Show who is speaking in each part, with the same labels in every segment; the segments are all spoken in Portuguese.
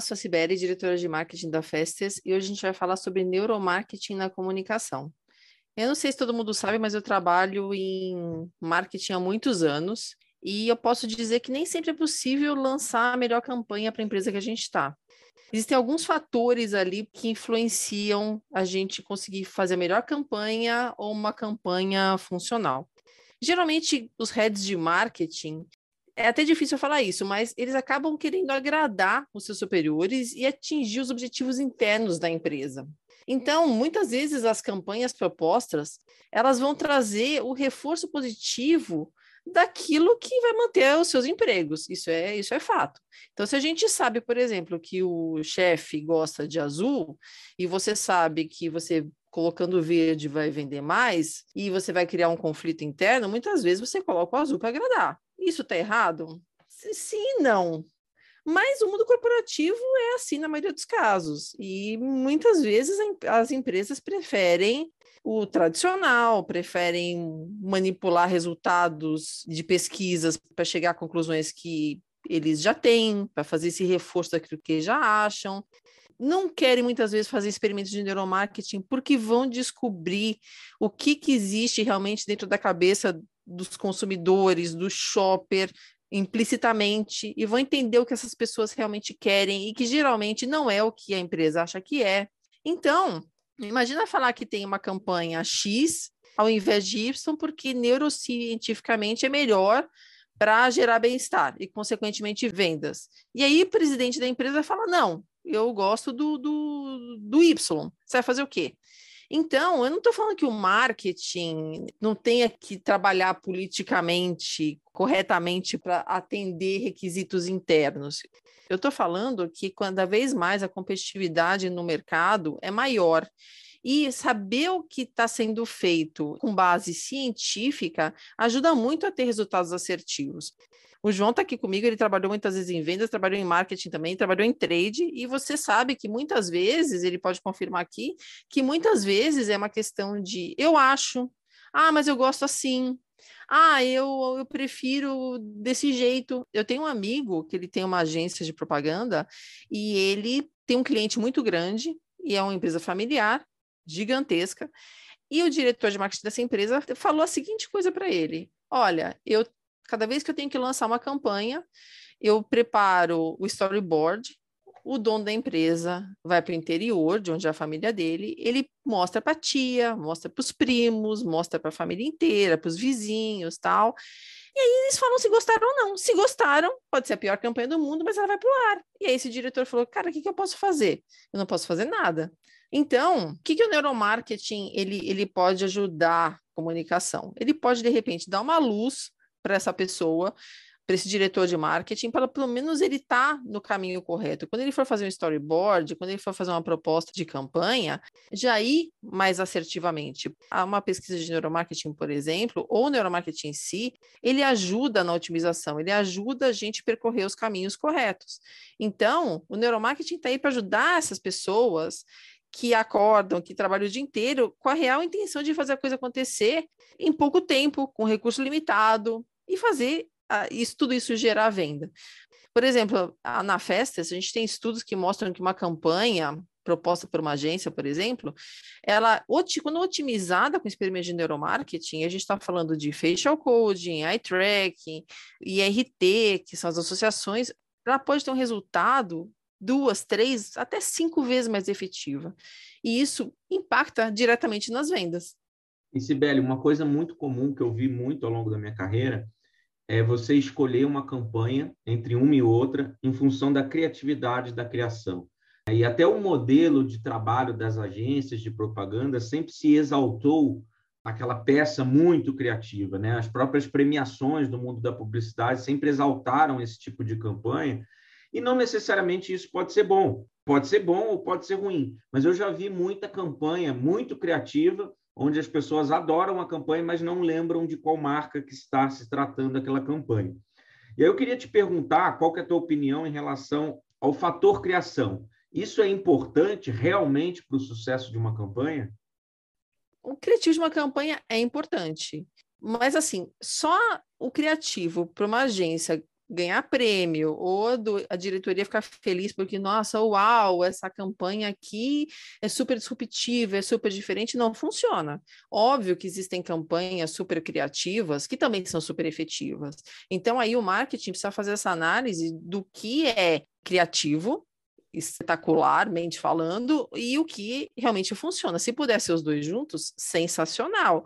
Speaker 1: Sou a Sibeli, diretora de marketing da Festes, e hoje a gente vai falar sobre neuromarketing na comunicação. Eu não sei se todo mundo sabe, mas eu trabalho em marketing há muitos anos e eu posso dizer que nem sempre é possível lançar a melhor campanha para a empresa que a gente está. Existem alguns fatores ali que influenciam a gente conseguir fazer a melhor campanha ou uma campanha funcional. Geralmente, os heads de marketing, é até difícil falar isso, mas eles acabam querendo agradar os seus superiores e atingir os objetivos internos da empresa. Então, muitas vezes as campanhas propostas, elas vão trazer o reforço positivo daquilo que vai manter os seus empregos. Isso é, isso é fato. Então, se a gente sabe, por exemplo, que o chefe gosta de azul e você sabe que você colocando verde vai vender mais e você vai criar um conflito interno, muitas vezes você coloca o azul para agradar. Isso está errado? Sim, não. Mas o mundo corporativo é assim na maioria dos casos. E muitas vezes as empresas preferem o tradicional, preferem manipular resultados de pesquisas para chegar a conclusões que eles já têm, para fazer esse reforço daquilo que já acham. Não querem muitas vezes fazer experimentos de neuromarketing porque vão descobrir o que, que existe realmente dentro da cabeça dos consumidores, do shopper, implicitamente e vão entender o que essas pessoas realmente querem e que geralmente não é o que a empresa acha que é. Então, imagina falar que tem uma campanha X ao invés de Y, porque neurocientificamente é melhor para gerar bem-estar e, consequentemente, vendas. E aí, o presidente da empresa fala: não, eu gosto do, do, do Y. Você vai fazer o quê? Então, eu não estou falando que o marketing não tenha que trabalhar politicamente corretamente para atender requisitos internos. Eu estou falando que cada vez mais a competitividade no mercado é maior. E saber o que está sendo feito com base científica ajuda muito a ter resultados assertivos. O João está aqui comigo, ele trabalhou muitas vezes em vendas, trabalhou em marketing também, trabalhou em trade, e você sabe que muitas vezes, ele pode confirmar aqui, que muitas vezes é uma questão de eu acho, ah, mas eu gosto assim, ah, eu, eu prefiro desse jeito. Eu tenho um amigo que ele tem uma agência de propaganda e ele tem um cliente muito grande e é uma empresa familiar, gigantesca. E o diretor de marketing dessa empresa falou a seguinte coisa para ele: Olha, eu cada vez que eu tenho que lançar uma campanha, eu preparo o storyboard, o dono da empresa vai para o interior, de onde é a família dele, ele mostra para a tia, mostra para os primos, mostra para a família inteira, para os vizinhos, tal. E aí eles falam se gostaram ou não. Se gostaram, pode ser a pior campanha do mundo, mas ela vai para o ar. E aí esse diretor falou, cara, o que, que eu posso fazer? Eu não posso fazer nada. Então, o que, que o neuromarketing ele, ele pode ajudar a comunicação? Ele pode, de repente, dar uma luz para essa pessoa, para esse diretor de marketing, para pelo menos ele estar tá no caminho correto. Quando ele for fazer um storyboard, quando ele for fazer uma proposta de campanha, já ir mais assertivamente. Há uma pesquisa de neuromarketing, por exemplo, ou neuromarketing em si, ele ajuda na otimização, ele ajuda a gente a percorrer os caminhos corretos. Então, o neuromarketing está aí para ajudar essas pessoas que acordam, que trabalham o dia inteiro com a real intenção de fazer a coisa acontecer em pouco tempo, com recurso limitado, e fazer uh, isso, tudo isso gerar venda. Por exemplo, na Festas, a gente tem estudos que mostram que uma campanha proposta por uma agência, por exemplo, ela, quando otimizada com experimento de neuromarketing, a gente está falando de facial coding, eye tracking, IRT, que são as associações, ela pode ter um resultado duas, três, até cinco vezes mais efetiva. E isso impacta diretamente nas vendas.
Speaker 2: E Sibeli, uma coisa muito comum que eu vi muito ao longo da minha carreira é você escolher uma campanha entre uma e outra em função da criatividade da criação. E até o modelo de trabalho das agências de propaganda sempre se exaltou aquela peça muito criativa, né? As próprias premiações do mundo da publicidade sempre exaltaram esse tipo de campanha. E não necessariamente isso pode ser bom. Pode ser bom ou pode ser ruim. Mas eu já vi muita campanha muito criativa, onde as pessoas adoram a campanha, mas não lembram de qual marca que está se tratando aquela campanha. E aí eu queria te perguntar qual é a tua opinião em relação ao fator criação. Isso é importante realmente para o sucesso de uma campanha?
Speaker 1: O criativo de uma campanha é importante. Mas, assim, só o criativo para uma agência ganhar prêmio ou do, a, diretoria ficar feliz porque, nossa, uau, essa campanha aqui é super disruptiva, é super diferente, não funciona. Óbvio que existem campanhas super criativas que também são super efetivas. Então, aí o marketing precisa fazer essa análise do que é criativo, espetacularmente falando, e o que realmente funciona. Se puder ser os dois juntos, sensacional.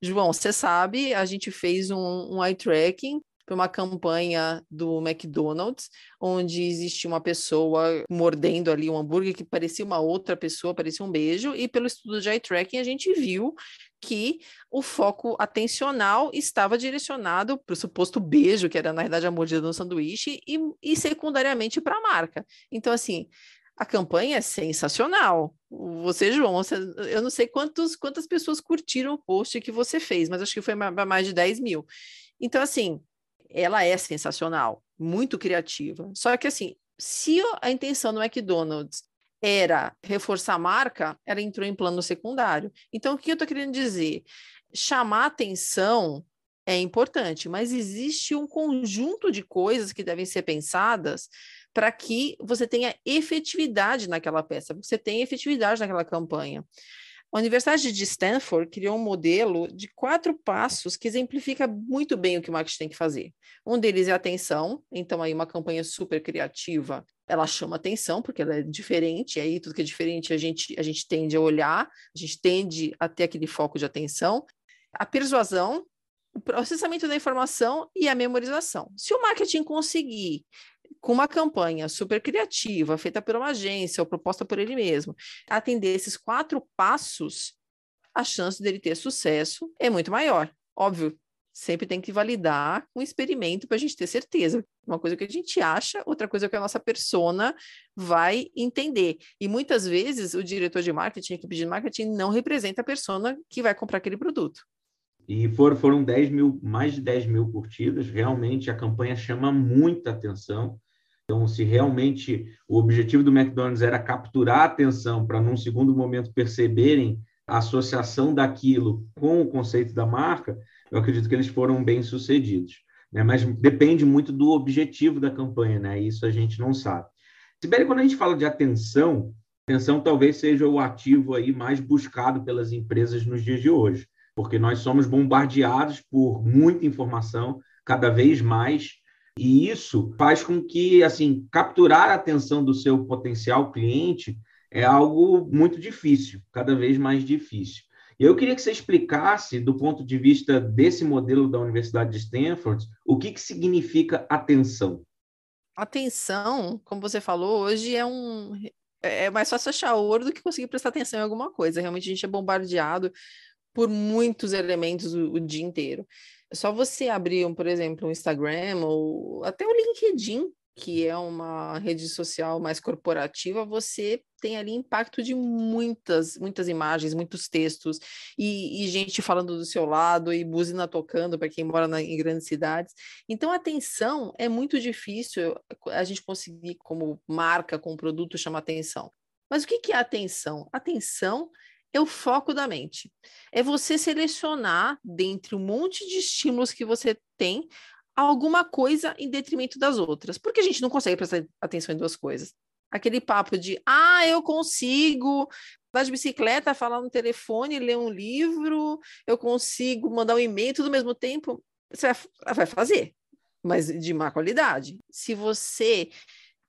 Speaker 1: João, você sabe, a gente fez um, um eye tracking para uma campanha do McDonald's, onde existe uma pessoa mordendo ali um hambúrguer que parecia uma outra pessoa, parecia um beijo, e pelo estudo de eye tracking a gente viu que o foco atencional estava direcionado para o suposto beijo, que era na verdade a mordida no sanduíche, e, e secundariamente para a marca. Então, assim, a campanha é sensacional. Você, João, você, eu não sei quantos, quantas pessoas curtiram o post que você fez, mas acho que foi mais de 10 mil. Então, assim, ela é sensacional, muito criativa. Só que, assim, se a intenção do McDonald's era reforçar a marca, ela entrou em plano secundário. Então, o que eu estou querendo dizer? Chamar atenção é importante, mas existe um conjunto de coisas que devem ser pensadas para que você tenha efetividade naquela peça, você tenha efetividade naquela campanha. A Universidade de Stanford criou um modelo de quatro passos que exemplifica muito bem o que o marketing tem que fazer. Um deles é atenção, então aí uma campanha super criativa, ela chama atenção porque ela é diferente, e aí tudo que é diferente a gente, a gente tende a olhar, a gente tende a ter aquele foco de atenção. A persuasão, o processamento da informação e a memorização. Se o marketing conseguir com uma campanha super criativa, feita por uma agência ou proposta por ele mesmo, atender esses quatro passos, a chance dele ter sucesso é muito maior. Óbvio, sempre tem que validar um experimento para a gente ter certeza. Uma coisa que a gente acha, outra coisa que a nossa persona vai entender. E muitas vezes o diretor de marketing, a equipe de marketing, não representa a persona que vai comprar aquele produto.
Speaker 2: E foram, foram 10 mil, mais de 10 mil curtidas. Realmente a campanha chama muita atenção. Então, se realmente o objetivo do McDonald's era capturar a atenção para, num segundo momento, perceberem a associação daquilo com o conceito da marca, eu acredito que eles foram bem sucedidos. Né? Mas depende muito do objetivo da campanha, né? Isso a gente não sabe. Sibeli, quando a gente fala de atenção, atenção talvez seja o ativo aí mais buscado pelas empresas nos dias de hoje, porque nós somos bombardeados por muita informação, cada vez mais, e isso faz com que, assim, capturar a atenção do seu potencial cliente é algo muito difícil, cada vez mais difícil. E eu queria que você explicasse, do ponto de vista desse modelo da Universidade de Stanford, o que, que significa atenção.
Speaker 1: Atenção, como você falou, hoje é um. É mais fácil achar ouro do que conseguir prestar atenção em alguma coisa. Realmente a gente é bombardeado por muitos elementos o, o dia inteiro. É só você abrir, um, por exemplo, um Instagram ou até o LinkedIn, que é uma rede social mais corporativa, você tem ali impacto de muitas, muitas imagens, muitos textos, e, e gente falando do seu lado, e buzina tocando para quem mora na, em grandes cidades. Então, atenção é muito difícil a gente conseguir, como marca, com produto, chamar atenção. Mas o que, que é atenção? Atenção é o foco da mente. É você selecionar, dentre um monte de estímulos que você tem, alguma coisa em detrimento das outras. Porque a gente não consegue prestar atenção em duas coisas. Aquele papo de, ah, eu consigo andar de bicicleta, falar no telefone, ler um livro, eu consigo mandar um e-mail tudo ao mesmo tempo. Você vai fazer, mas de má qualidade. Se você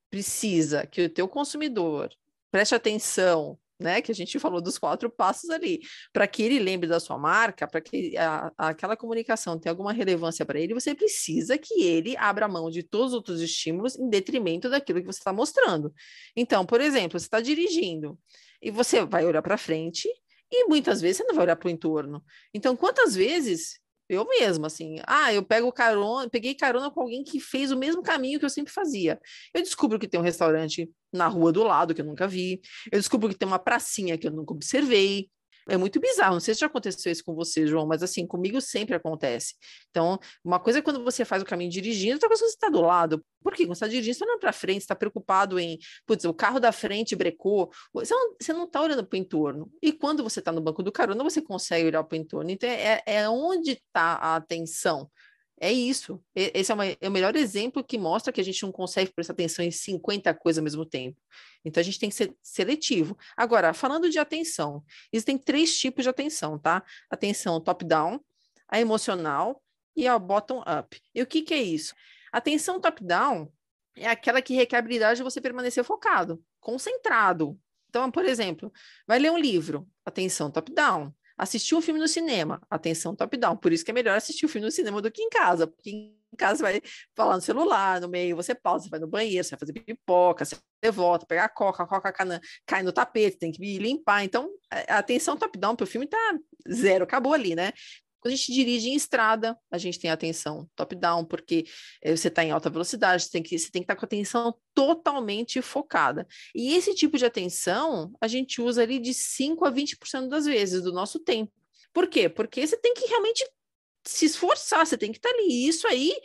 Speaker 1: precisa que o teu consumidor preste atenção né, que a gente falou dos quatro passos ali, para que ele lembre da sua marca, para que a, aquela comunicação tenha alguma relevância para ele, você precisa que ele abra mão de todos os outros estímulos em detrimento daquilo que você está mostrando. Então, por exemplo, você está dirigindo e você vai olhar para frente e muitas vezes você não vai olhar para o entorno. Então, quantas vezes Eu mesma, assim, ah, eu pego carona, peguei carona com alguém que fez o mesmo caminho que eu sempre fazia. Eu descubro que tem um restaurante na rua do lado que eu nunca vi. Eu descubro que tem uma pracinha que eu nunca observei. É muito bizarro. Não sei se já aconteceu isso com você, João, mas assim, comigo sempre acontece. Então, uma coisa é quando você faz o caminho dirigindo, outra coisa é você está do lado. Por quê? Quando você está dirigindo, você está olhando para frente, está preocupado em, putz, o carro da frente brecou. Você não está olhando para o entorno. E quando você está no banco do carona, você consegue olhar para o entorno. Então, é, é onde está a atenção. É isso. Esse é, uma, é, o melhor exemplo que mostra que a gente não consegue prestar atenção em 50 coisas ao mesmo tempo. Então, a gente tem que ser seletivo. Agora, falando de atenção, existem três tipos de atenção, tá? Atenção top-down, a emocional e a bottom-up. E o que, que é isso? Atenção top-down é aquela que requer habilidade de você permanecer focado, concentrado. Então, por exemplo, vai ler um livro, atenção top-down. Assistir um filme no cinema, atenção top-down. Por isso que é melhor assistir o um filme no cinema do que em casa, porque em casa vai falar no celular, no meio, você pausa, você vai no banheiro, você vai fazer pipoca, você volta, pegar a coca, a coca cai no tapete, tem que limpar. Então, a atenção top-down para o filme tá zero, acabou ali, né? Quando a gente dirige em estrada, a gente tem atenção top-down, porque eh, você está em alta velocidade, você tem, que, você tem que estar tá com a atenção totalmente focada. E esse tipo de atenção a gente usa ali de 5 a 20% das vezes do nosso tempo. Por quê? Porque você tem que realmente se esforçar, você tem que estar tá ali. E isso aí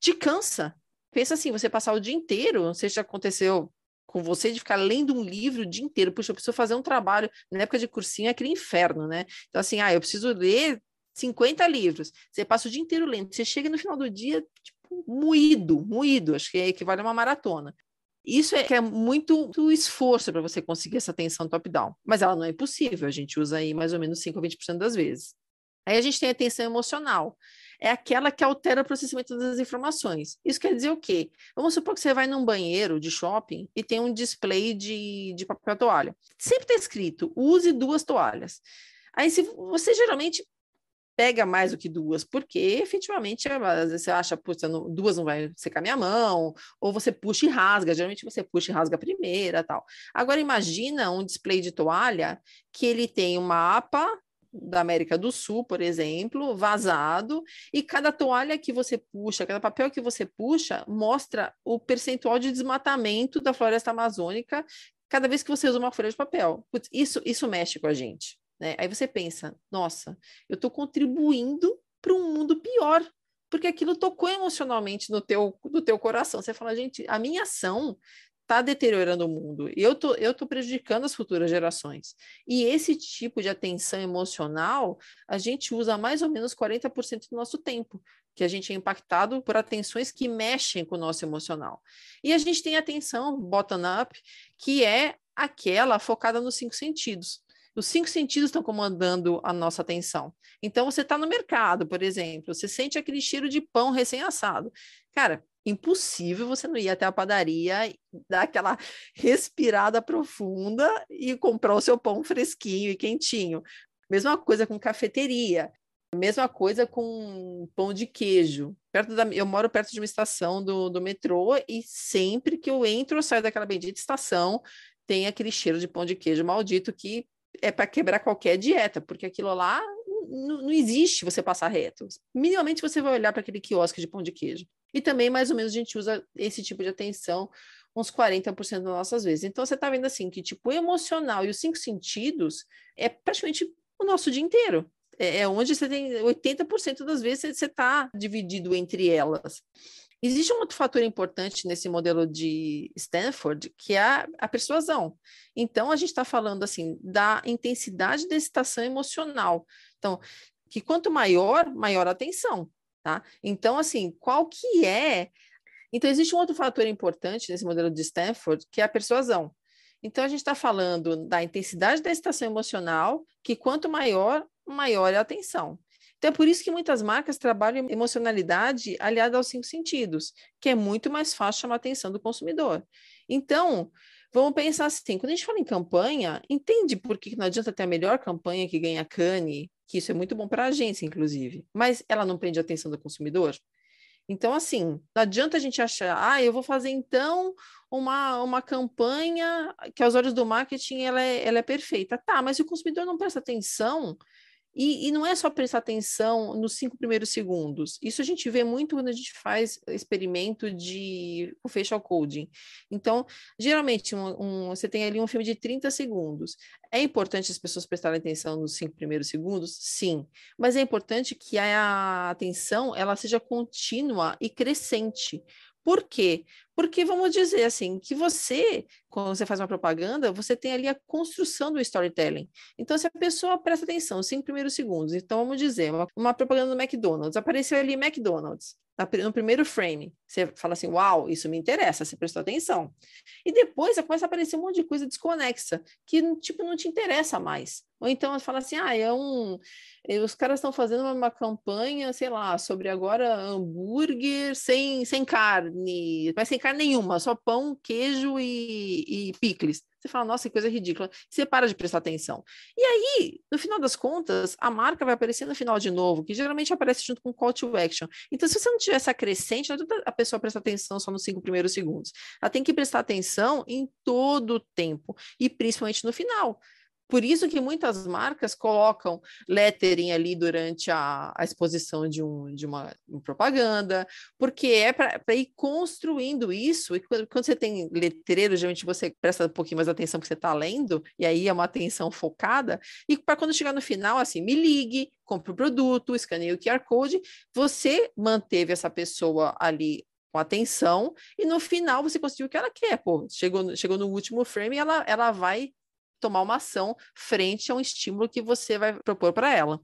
Speaker 1: te cansa. Pensa assim, você passar o dia inteiro, não sei se já aconteceu com você de ficar lendo um livro o dia inteiro. Puxa, eu preciso fazer um trabalho. Na época de cursinho é aquele inferno, né? Então, assim, ah, eu preciso ler 50 livros, você passa o dia inteiro lendo, você chega no final do dia, tipo, moído, moído, acho que é equivale a uma maratona. Isso é, é muito, muito esforço para você conseguir essa atenção top-down, mas ela não é impossível, a gente usa aí mais ou menos 5 a 20% das vezes. Aí a gente tem a atenção emocional, é aquela que altera o processamento das informações. Isso quer dizer o quê? Vamos supor que você vai num banheiro de shopping e tem um display de, de papel toalha. Sempre está escrito, use duas toalhas. Aí, se você geralmente pega mais do que duas, porque efetivamente às vezes você acha, puxa, duas não vai secar minha mão, ou você puxa e rasga, geralmente você puxa e rasga a primeira tal. Agora imagina um display de toalha que ele tem um mapa da América do Sul, por exemplo, vazado, e cada toalha que você puxa, cada papel que você puxa, mostra o percentual de desmatamento da floresta amazônica cada vez que você usa uma folha de papel. Putz, isso, isso mexe com a gente. Né? Aí você pensa, nossa, eu estou contribuindo para um mundo pior, porque aquilo tocou emocionalmente no teu, no teu coração. Você fala, gente, a minha ação está deteriorando o mundo eu tô, eu tô prejudicando as futuras gerações. E esse tipo de atenção emocional, a gente usa mais ou menos 40% do nosso tempo, que a gente é impactado por atenções que mexem com o nosso emocional. E a gente tem atenção bottom-up, que é aquela focada nos cinco sentidos. Os cinco sentidos estão comandando a nossa atenção. Então, você está no mercado, por exemplo, você sente aquele cheiro de pão recém-assado. Cara, impossível você não ir até a padaria, dar aquela respirada profunda e comprar o seu pão fresquinho e quentinho. Mesma coisa com cafeteria. Mesma coisa com pão de queijo. Perto da, eu moro perto de uma estação do, do metrô e sempre que eu entro ou saio daquela bendita estação, tem aquele cheiro de pão de queijo maldito que é para quebrar qualquer dieta, porque aquilo lá não existe você passar reto. Minimamente você vai olhar para aquele quiosque de pão de queijo. E também, mais ou menos, a gente usa esse tipo de atenção uns 40% das nossas vezes. Então, você está vendo assim que, tipo, o emocional e os cinco sentidos é praticamente o nosso dia inteiro. É, é onde você tem 80% das vezes você está dividido entre elas. Existe um outro fator importante nesse modelo de Stanford, que é a, a persuasão. Então, a gente está falando assim da intensidade da excitação emocional. Então, que quanto maior, maior a atenção, tá? Então, assim, qual que é? Então, existe um outro fator importante nesse modelo de Stanford, que é a persuasão. Então, a gente está falando da intensidade da excitação emocional, que quanto maior, maior é a atenção. Então, é por isso que muitas marcas trabalham emocionalidade aliada aos cinco sentidos, que é muito mais fácil chamar a atenção do consumidor. Então, vamos pensar assim: quando a gente fala em campanha, entende por que não adianta ter a melhor campanha que ganha Cane, que isso é muito bom para a agência, inclusive, mas ela não prende a atenção do consumidor? Então, assim, não adianta a gente achar, ah, eu vou fazer então uma, uma campanha que aos olhos do marketing ela é, ela é perfeita. Tá, mas se o consumidor não presta atenção, E, e, não é só prestar atenção nos cinco primeiros segundos. Isso a gente vê muito quando a gente faz experimento de facial coding. Então, geralmente, um, um, você tem ali um filme de 30 segundos. É importante as pessoas prestarem atenção nos cinco primeiros segundos? Sim. Mas é importante que a atenção ela seja contínua e crescente. Por quê? Porque vamos dizer assim, que você, quando você faz uma propaganda, você tem ali a construção do storytelling. Então, se a pessoa presta atenção, cinco primeiros segundos, então vamos dizer, uma, uma propaganda do McDonald's, apareceu ali McDonald's no primeiro frame, você fala assim, uau, isso me interessa, você prestou atenção. E depois começa a aparecer um monte de coisa desconexa, que tipo não te interessa mais. Ou então fala assim, ah, é um... Eh, os caras estão fazendo uma, campanha, sei lá, sobre agora hambúrguer sem, sem carne, mas sem carne nenhuma, só pão, queijo e, e picles. Você fala, nossa, que coisa ridícula. Você para de prestar atenção. E aí, no final das contas, a marca vai aparecer no final de novo, que geralmente aparece junto com call to action. Então, se você não tiver essa crescente, não a pessoa prestar atenção só nos cinco primeiros segundos. Ela tem que prestar atenção em todo o tempo, e principalmente no final. Por isso que muitas marcas colocam lettering ali durante a, a exposição de, um, de uma, uma propaganda, porque é para ir construindo isso. E quando, quando, você tem letreiro, geralmente você presta um pouquinho mais atenção que você está lendo, e aí é uma atenção focada. E para quando chegar no final, assim, me ligue, compre o produto, escaneie o QR Code, você manteve essa pessoa ali com atenção, e no final você conseguiu o que ela quer, pô, chegou, chegou no último frame, ela, ela vai tomar uma ação frente a um estímulo que você vai propor para ela.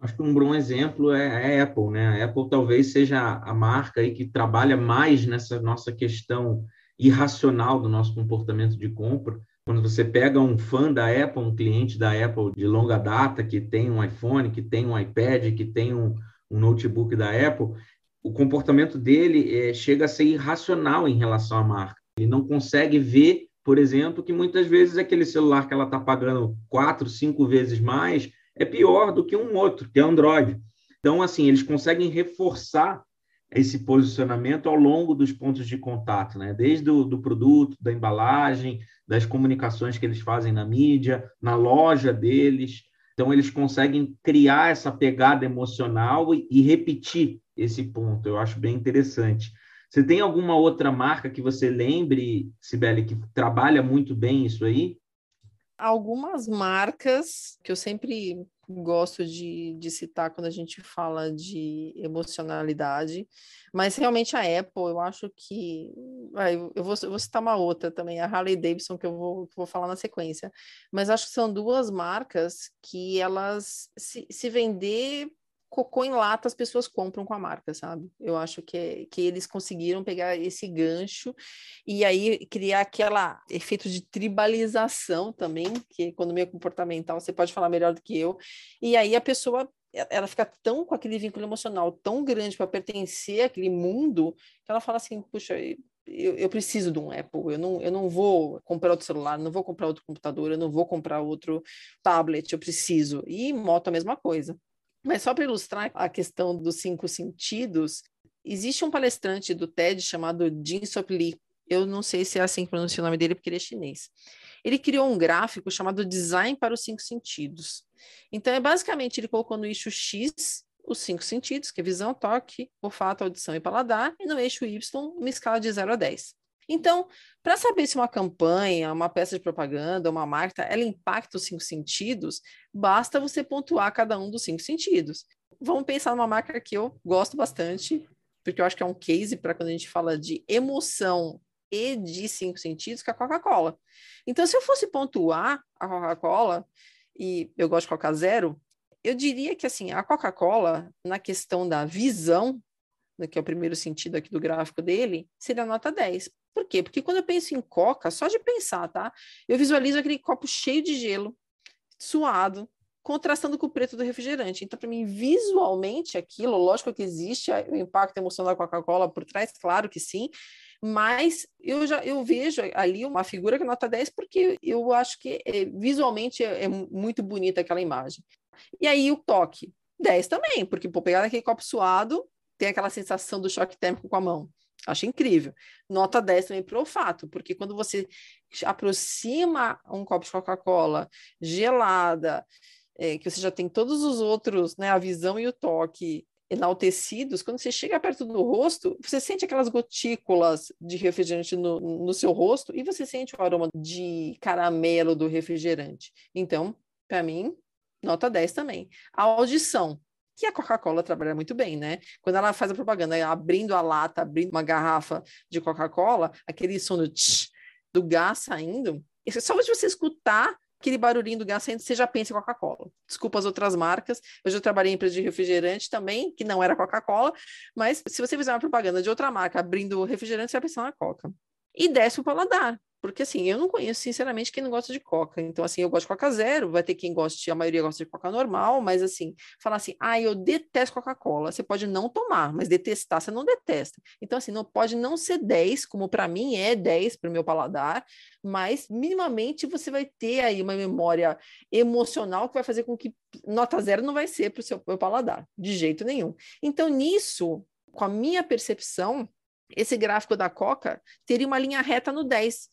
Speaker 2: Acho que um bom exemplo é a Apple, né? A Apple talvez seja a marca aí que trabalha mais nessa nossa questão irracional do nosso comportamento de compra. Quando você pega um fã da Apple, um cliente da Apple de longa data, que tem um iPhone, que tem um iPad, que tem um, um notebook da Apple, o comportamento dele é, chega a ser irracional em relação à marca. Ele não consegue ver por exemplo, que muitas vezes aquele celular que ela está pagando quatro, cinco vezes mais é pior do que um outro, que é Android. Então, assim, eles conseguem reforçar esse posicionamento ao longo dos pontos de contato, né? Desde o do produto, da embalagem, das comunicações que eles fazem na mídia, na loja deles. Então, eles conseguem criar essa pegada emocional e, e repetir esse ponto. Eu acho bem interessante. Você tem alguma outra marca que você lembre, Sibeli, que trabalha muito bem isso aí?
Speaker 1: Algumas marcas que eu sempre gosto de, de citar quando a gente fala de emocionalidade, mas realmente a Apple, eu acho que. eu, vou, eu vou citar uma outra também, a Harley Davidson, que eu vou, vou falar na sequência, mas acho que são duas marcas que elas se, se vender cocô em lata as pessoas compram com a marca, sabe? Eu acho que, que eles conseguiram pegar esse gancho e aí criar aquela efeito de tribalização também, que economia comportamental você pode falar melhor do que eu. E aí a pessoa ela fica tão com aquele vínculo emocional tão grande para pertencer àquele mundo que ela fala assim, puxa, eu, eu, preciso de um Apple, eu não, eu não vou comprar outro celular, não vou comprar outro computador, eu não vou comprar outro tablet, eu preciso. E moto a mesma coisa. Mas só para ilustrar a questão dos cinco sentidos, existe um palestrante do TED chamado Jin Sop Lee. Eu não sei se é assim que pronuncia o nome dele, porque ele é chinês. Ele criou um gráfico chamado Design para os Cinco Sentidos. Então, é basicamente, ele colocou no eixo X os cinco sentidos, que é visão, toque, olfato, audição e paladar, e no eixo Y, uma escala de 0 a 10. Então, para saber se uma campanha, uma peça de propaganda, uma marca, ela impacta os cinco sentidos, basta você pontuar cada um dos cinco sentidos. Vamos pensar numa marca que eu gosto bastante, porque eu acho que é um case para quando a gente fala de emoção e de cinco sentidos, que é a Coca-Cola. Então, se eu fosse pontuar a Coca-Cola, e eu gosto de Coca Zero, eu diria que assim, a Coca-Cola, na questão da visão, que é o primeiro sentido aqui do gráfico dele, seria nota 10. Por quê? Porque quando eu penso em coca, só de pensar, tá? Eu visualizo aquele copo cheio de gelo, suado, contrastando com o preto do refrigerante. Então, para mim, visualmente, aquilo, lógico que existe o impacto emocional da Coca-Cola por trás, claro que sim, mas eu já eu vejo ali uma figura que nota 10 porque eu acho que é, visualmente é, é, muito bonita aquela imagem. E aí o toque, 10 também, porque por pegar aquele copo suado, tem aquela sensação do choque térmico com a mão. Acho incrível. Nota 10 também para o olfato, porque quando você aproxima um copo de Coca-Cola gelada, é, que você já tem todos os outros, né, a visão e o toque enaltecidos, quando você chega perto do rosto, você sente aquelas gotículas de refrigerante no, no seu rosto e você sente o aroma de caramelo do refrigerante. Então, para mim, nota 10 também. A audição, que a Coca-Cola trabalha muito bem, né? Quando ela faz a propaganda, abrindo a lata, abrindo uma garrafa de Coca-Cola, aquele som do, tch, do gás saindo, só de você escutar aquele barulhinho do gás saindo, você já pensa em Coca-Cola. Desculpa as outras marcas, eu já trabalhei em empresa de refrigerante também, que não era Coca-Cola, mas se você fizer uma propaganda de outra marca abrindo refrigerante, você vai pensar na Coca. E desce o paladar. Porque, assim, eu não conheço, sinceramente, quem não gosta de Coca. Então, assim, eu gosto de Coca Zero, vai ter quem goste, a maioria gosta de Coca normal, mas, assim, falar assim, ah, eu detesto Coca-Cola. Você pode não tomar, mas detestar, você não detesta. Então, assim, não pode não ser 10, como para mim é 10 para o meu paladar, mas, minimamente, você vai ter aí uma memória emocional que vai fazer com que nota zero não vai ser para o seu paladar, de jeito nenhum. Então, nisso, com a minha percepção, esse gráfico da Coca teria uma linha reta no 10.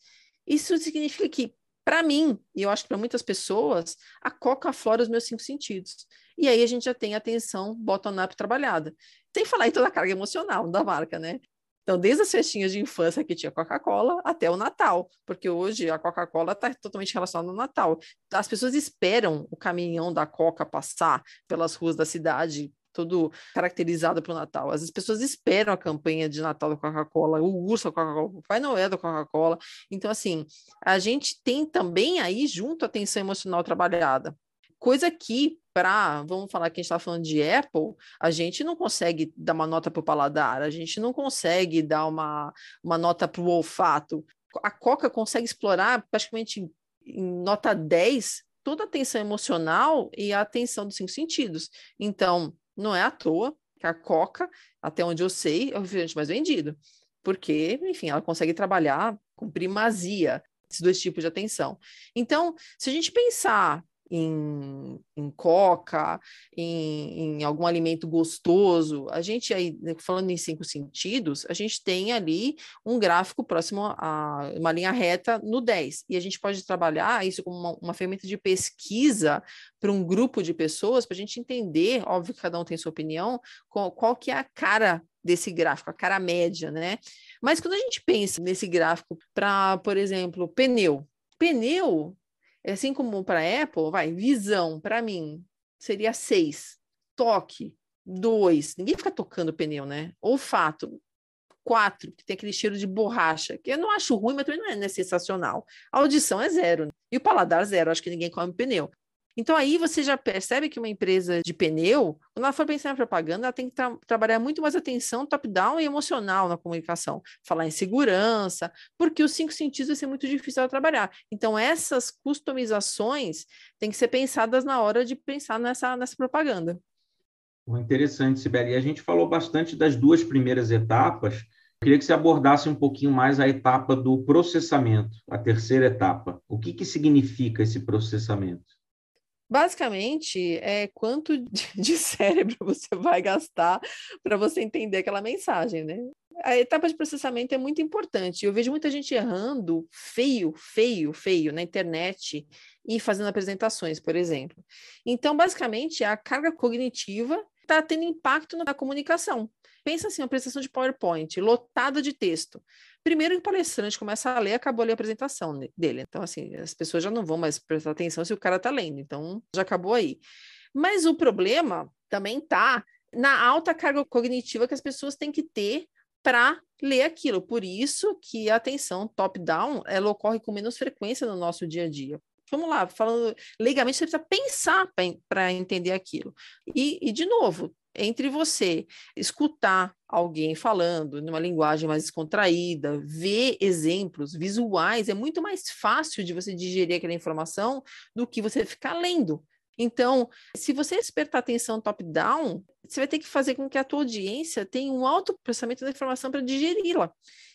Speaker 1: Isso significa que, para mim, e eu acho que para muitas pessoas, a coca aflora os meus cinco sentidos. E aí a gente já tem a atenção bottom-up trabalhada. Sem falar em toda a carga emocional da marca, né? Então, desde as festinhas de infância que tinha Coca-Cola até o Natal, porque hoje a Coca-Cola está totalmente relacionada ao Natal. As pessoas esperam o caminhão da Coca passar pelas ruas da cidade todo caracterizado para o Natal. As pessoas esperam a campanha de Natal da Coca-Cola, o urso da Coca-Cola, o Pai Noel da Coca-Cola. Então, assim, a gente tem também aí junto a atenção emocional trabalhada. Coisa que, para, vamos falar que a gente está falando de Apple, a gente não consegue dar uma nota para o paladar, a gente não consegue dar uma, uma nota para o olfato. A Coca consegue explorar praticamente em nota 10 toda a atenção emocional e a atenção dos cinco sentidos. Então, não é à toa que a Coca, até onde eu sei, é o refrigerante mais vendido. Porque, enfim, ela consegue trabalhar com primazia esses dois tipos de atenção. Então, se a gente pensar em, em coca, em, em, algum alimento gostoso. A gente aí, né, falando em cinco sentidos, a gente tem ali um gráfico próximo a uma linha reta no 10. E a gente pode trabalhar isso como uma, uma ferramenta de pesquisa para um grupo de pessoas, para a gente entender, óbvio que cada um tem sua opinião, qual, qual que é a cara desse gráfico, a cara média, né? Mas quando a gente pensa nesse gráfico para, por exemplo, pneu, pneu Assim como para Apple, vai, visão, para mim, seria seis. Toque, dois. Ninguém fica tocando pneu, né? Olfato, quatro, que tem aquele cheiro de borracha, que eu não acho ruim, mas também não é, né, sensacional. A audição é zero. Né? E o paladar, zero. Acho que ninguém come pneu. Então aí você já percebe que uma empresa de pneu, quando ela for pensar em propaganda, ela tem que tra trabalhar muito mais atenção top-down e emocional na comunicação, falar em segurança, porque os cinco sentidos vai ser muito difícil ela trabalhar. Então essas customizações têm que ser pensadas na hora de pensar nessa, nessa propaganda.
Speaker 2: Interessante, Sibeli. A gente falou bastante das duas primeiras etapas. Eu queria que você abordasse um pouquinho mais a etapa do processamento, a terceira etapa. O que, que significa esse processamento?
Speaker 1: Basicamente, é quanto de cérebro você vai gastar para você entender aquela mensagem, né? A etapa de processamento é muito importante. Eu vejo muita gente errando feio, feio, feio na internet e fazendo apresentações, por exemplo. Então, basicamente, a carga cognitiva está tendo impacto na comunicação. Pensa assim, uma apresentação de PowerPoint lotada de texto. Primeiro, o palestrante começa a ler, acabou ali a apresentação dele. Então, assim, as pessoas já não vão mais prestar atenção se o cara está lendo. Então, já acabou aí. Mas o problema também está na alta carga cognitiva que as pessoas têm que ter para ler aquilo. Por isso que a atenção top-down ela ocorre com menos frequência no nosso dia a dia. Vamos lá, falando legalmente, você precisa pensar para entender aquilo. E, e, de novo, entre você escutar alguém falando numa linguagem mais descontraída, ver exemplos visuais, é muito mais fácil de você digerir aquela informação do que você ficar lendo. Então, se você despertar atenção top-down, você vai ter que fazer com que a tua audiência tenha um alto processamento da informação para digeri-la.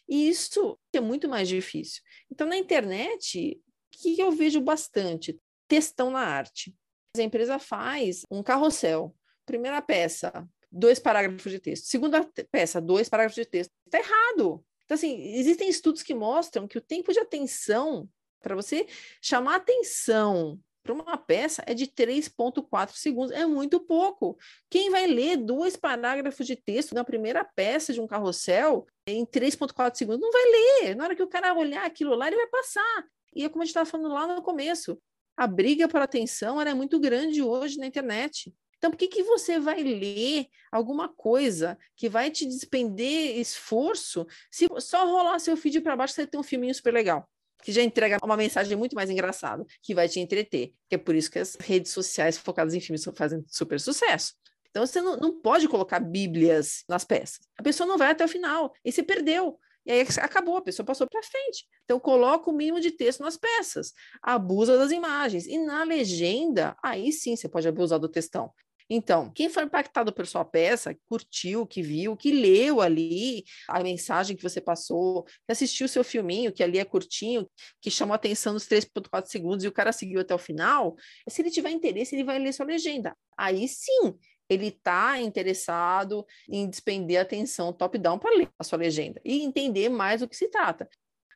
Speaker 1: E isso é muito mais difícil. Então, na internet, que eu vejo bastante? Textão na arte. A empresa faz um carrossel primeira peça, dois parágrafos de texto. Segunda peça, dois parágrafos de texto. Está errado. Então, assim, existem estudos que mostram que o tempo de atenção, para você chamar atenção para uma peça é de 3,4 segundos, é muito pouco. Quem vai ler dois parágrafos de texto na primeira peça de um carrossel em 3,4 segundos? Não vai ler. Na hora que o cara olhar aquilo lá, ele vai passar. E é como a gente estava falando lá no começo: a briga por atenção é muito grande hoje na internet. Então, por que, que você vai ler alguma coisa que vai te despender esforço se só rolar seu feed para baixo você tem um filminho super legal? que já entrega uma mensagem muito mais engraçada, que vai te entreter. Que é por isso que as redes sociais focadas em filmes fazem super sucesso. Então você não, não pode colocar bíblias nas peças. A pessoa não vai até o final e se perdeu. E aí acabou, a pessoa passou para frente. Então coloca o mínimo de texto nas peças, abusa das imagens. E na legenda, aí sim você pode abusar do textão. Então, quem foi impactado por sua peça, curtiu, que viu, que leu ali a mensagem que você passou, que assistiu o seu filminho, que ali é curtinho, que chamou a atenção nos 3,4 segundos e o cara seguiu até o final, se ele tiver interesse, ele vai ler sua legenda. Aí sim, ele está interessado em despender atenção top-down para ler a sua legenda e entender mais do que se trata.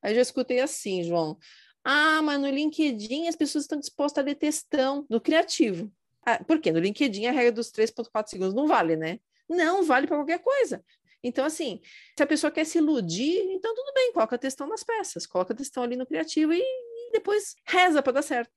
Speaker 1: Aí eu já escutei assim, João. Ah, mas no LinkedIn as pessoas estão dispostas a ler textão do criativo. Ah, porque no LinkedIn a regra dos 3,4 segundos não vale, né? Não, vale para qualquer coisa. Então, assim, se a pessoa quer se iludir, então tudo bem, coloca textão nas peças, coloca textão ali no criativo e, e depois reza para dar certo.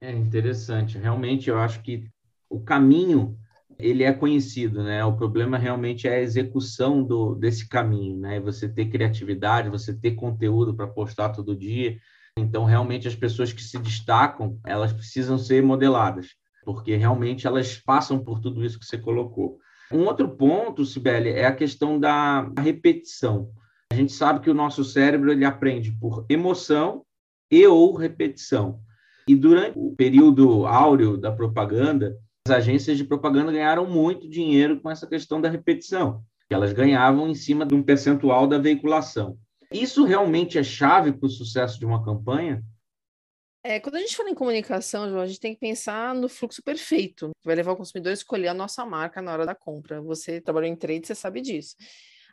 Speaker 2: É interessante. Realmente, eu acho que o caminho ele é conhecido, né? O problema realmente é a execução do, desse caminho, né? Você ter criatividade, você ter conteúdo para postar todo dia. Então, realmente, as pessoas que se destacam, elas precisam ser modeladas porque realmente elas passam por tudo isso que você colocou. Um outro ponto, Sibeli, é a questão da repetição. A gente sabe que o nosso cérebro ele aprende por emoção e ou repetição. E durante o período áureo da propaganda, as agências de propaganda ganharam muito dinheiro com essa questão da repetição, que elas ganhavam em cima de um percentual da veiculação. Isso realmente é chave para o sucesso de uma campanha?
Speaker 1: É, quando a gente fala em comunicação, João, a gente tem que pensar no fluxo perfeito, que vai levar o consumidor a escolher a nossa marca na hora da compra. Você trabalhou em trade, você sabe disso.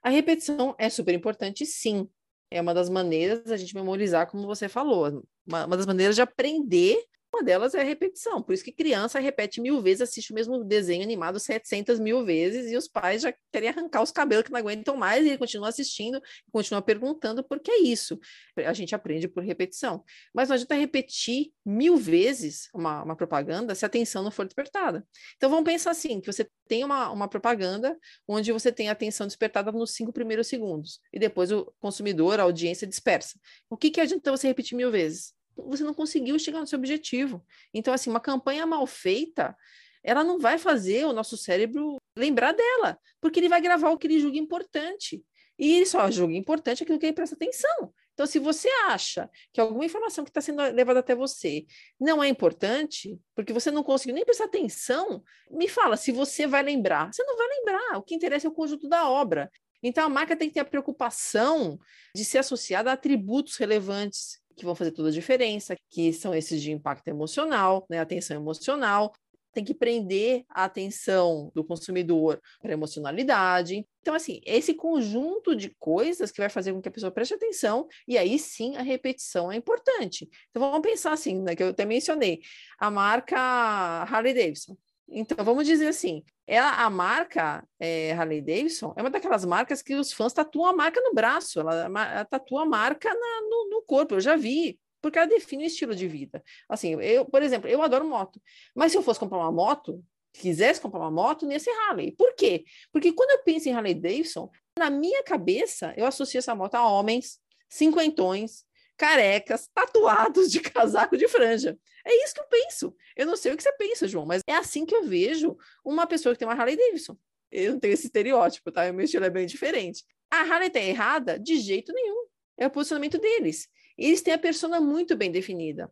Speaker 1: A repetição é super importante, sim. É uma das maneiras da gente memorizar, como você falou, uma, uma das maneiras de aprender uma delas é a repetição. Por isso que criança repete mil vezes, assiste o mesmo desenho animado 700 mil vezes e os pais já querem arrancar os cabelos que não aguentam mais e ele continua assistindo, continua perguntando por que é isso. A gente aprende por repetição. Mas não adianta repetir mil vezes uma, uma propaganda se a atenção não for despertada. Então vamos pensar assim, que você tem uma, uma propaganda onde você tem a atenção despertada nos cinco primeiros segundos e depois o consumidor, a audiência dispersa. O que, que adianta você repetir mil vezes? Você não conseguiu chegar no seu objetivo. Então, assim, uma campanha mal feita, ela não vai fazer o nosso cérebro lembrar dela, porque ele vai gravar o que ele julga importante. E ele só julga importante aquilo que ele presta atenção. Então, se você acha que alguma informação que está sendo levada até você não é importante, porque você não conseguiu nem prestar atenção, me fala se você vai lembrar. Você não vai lembrar. O que interessa é o conjunto da obra. Então, a marca tem que ter a preocupação de ser associada a atributos relevantes que vão fazer toda a diferença, que são esses de impacto emocional, né, atenção emocional, tem que prender a atenção do consumidor para emocionalidade. Então, assim, esse conjunto de coisas que vai fazer com que a pessoa preste atenção, e aí sim a repetição é importante. Então, vamos pensar assim, né, que eu até mencionei, a marca Harley Davidson. Então, vamos dizer assim, ela, a marca é, Harley Davidson é uma daquelas marcas que os fãs tatuam a marca no braço, ela, ela tatua a marca na, no, no, corpo, eu já vi, porque ela define o estilo de vida. Assim, eu, por exemplo, eu adoro moto, mas se eu fosse comprar uma moto, quisesse comprar uma moto, não ia ser Harley. Por quê? Porque quando eu penso em Harley Davidson, na minha cabeça, eu associo essa moto a homens, cinquentões, carecas, tatuados de casaco de franja. É isso que eu penso. Eu não sei o que você pensa, João, mas é assim que eu vejo uma pessoa que tem uma Harley Davidson. Eu não tenho esse estereótipo, tá? O meu estilo é bem diferente. A Harley tá errada? De jeito nenhum. É o posicionamento deles. Eles têm a persona muito bem definida.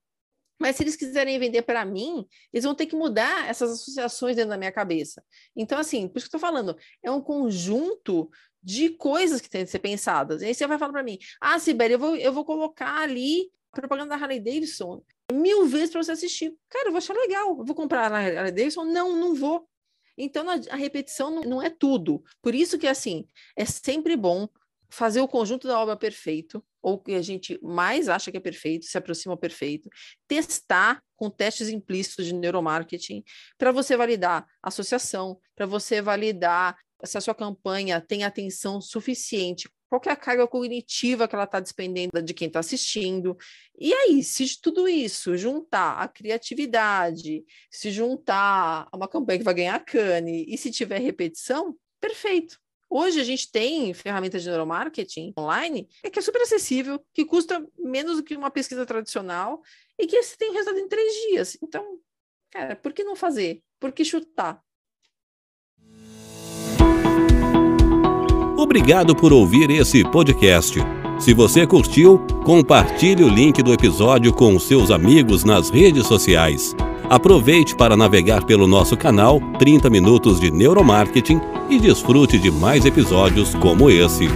Speaker 1: Mas se eles quiserem vender para mim, eles vão ter que mudar essas associações dentro da minha cabeça. Então, assim, por isso que eu estou falando, é um conjunto de coisas que têm que ser pensadas. E aí você vai falar para mim, ah, Sibeli, eu vou, eu vou colocar ali a propaganda da Harley Davidson mil vezes para você assistir. Cara, eu vou achar legal. Eu vou comprar a Harley Davidson? Não, não vou. Então, a repetição não é tudo. Por isso que, assim, é sempre bom fazer o conjunto da obra perfeito, ou que a gente mais acha que é perfeito, se aproxima ao perfeito, testar com testes implícitos de neuromarketing, para você validar associação, para você validar se a sua campanha tem atenção suficiente, qual é a carga cognitiva que ela está despendendo de quem está assistindo. E aí, se tudo isso juntar a criatividade, se juntar a uma campanha que vai ganhar cane, e se tiver repetição, perfeito. Hoje a gente tem ferramentas de neuromarketing online que é super acessível, que custa menos do que uma pesquisa tradicional e que você tem resultado em três dias. Então, cara, por que não fazer? Por que chutar?
Speaker 3: Obrigado por ouvir esse podcast. Se você curtiu, compartilhe o link do episódio com seus amigos nas redes sociais. Aproveite para navegar pelo nosso canal 30 Minutos de Neuromarketing e desfrute de mais episódios como esse.